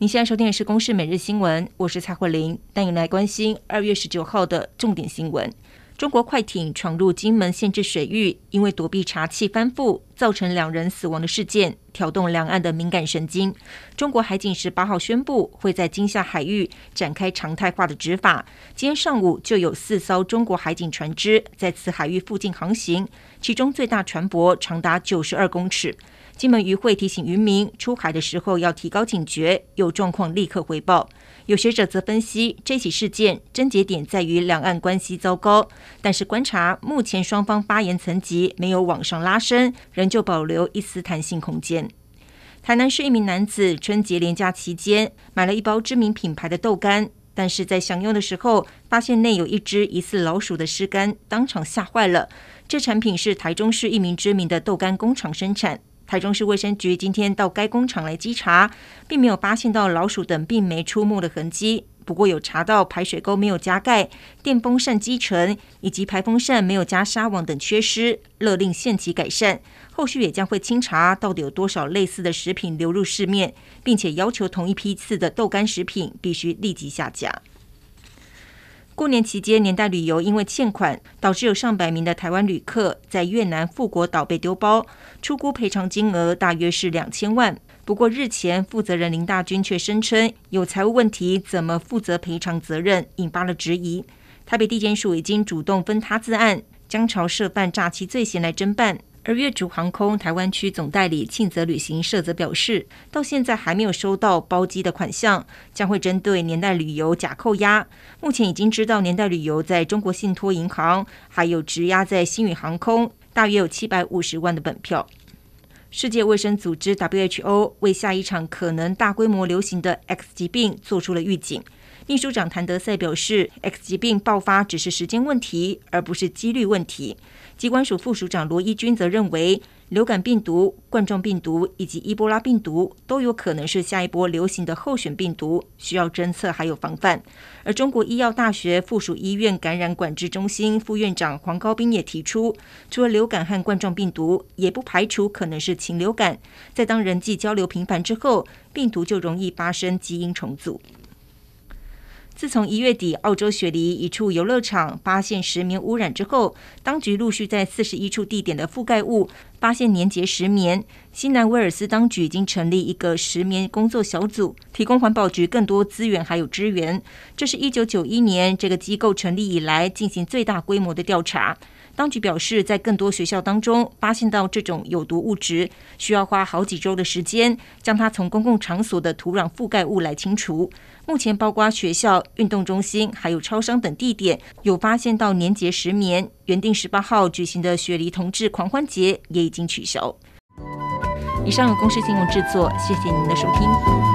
您现在收听的是《公视每日新闻》，我是蔡慧玲，带您来关心二月十九号的重点新闻。中国快艇闯入金门限制水域，因为躲避查缉翻覆，造成两人死亡的事件，挑动两岸的敏感神经。中国海警十八号宣布，会在金厦海域展开常态化的执法。今天上午就有四艘中国海警船只在此海域附近航行，其中最大船舶长达九十二公尺。金门渔会提醒渔民出海的时候要提高警觉，有状况立刻回报。有学者则分析，这起事件症结点在于两岸关系糟糕，但是观察目前双方发言层级没有往上拉升，仍旧保留一丝弹性空间。台南市一名男子春节连假期间买了一包知名品牌的豆干，但是在享用的时候发现内有一只疑似老鼠的尸干，当场吓坏了。这产品是台中市一名知名的豆干工厂生产。台中市卫生局今天到该工厂来稽查，并没有发现到老鼠等病媒出没的痕迹。不过有查到排水沟没有加盖、电风扇积尘以及排风扇没有加纱网等缺失，勒令限期改善。后续也将会清查到底有多少类似的食品流入市面，并且要求同一批次的豆干食品必须立即下架。过年期间，年代旅游因为欠款，导致有上百名的台湾旅客在越南富国岛被丢包，出估赔偿金额大约是两千万。不过日前负责人林大军却声称有财务问题，怎么负责赔偿责任，引发了质疑。台北地检署已经主动分他自案，将朝涉犯诈欺罪嫌来侦办。而越竹航空台湾区总代理庆泽旅行社则表示，到现在还没有收到包机的款项，将会针对年代旅游假扣押。目前已经知道年代旅游在中国信托银行，还有质押在星宇航空，大约有七百五十万的本票。世界卫生组织 WHO 为下一场可能大规模流行的 X 疾病做出了预警。秘书长谭德赛表示，X 疾病爆发只是时间问题，而不是几率问题。疾管署副署长罗一军则认为，流感病毒、冠状病毒以及伊波拉病毒都有可能是下一波流行的候选病毒，需要侦测还有防范。而中国医药大学附属医院感染管制中心副院长黄高斌也提出，除了流感和冠状病毒，也不排除可能是禽流感。在当人际交流频繁之后，病毒就容易发生基因重组。自从一月底澳洲雪梨一处游乐场发现石棉污染之后，当局陆续在四十一处地点的覆盖物发现年结石棉。新南威尔斯当局已经成立一个石棉工作小组，提供环保局更多资源还有支援。这是一九九一年这个机构成立以来进行最大规模的调查。当局表示，在更多学校当中发现到这种有毒物质，需要花好几周的时间将它从公共场所的土壤覆盖物来清除。目前，包括学校、运动中心还有超商等地点有发现到年节石棉。原定十八号举行的雪梨同志狂欢节也已经取消。以上由公视新闻制作，谢谢您的收听。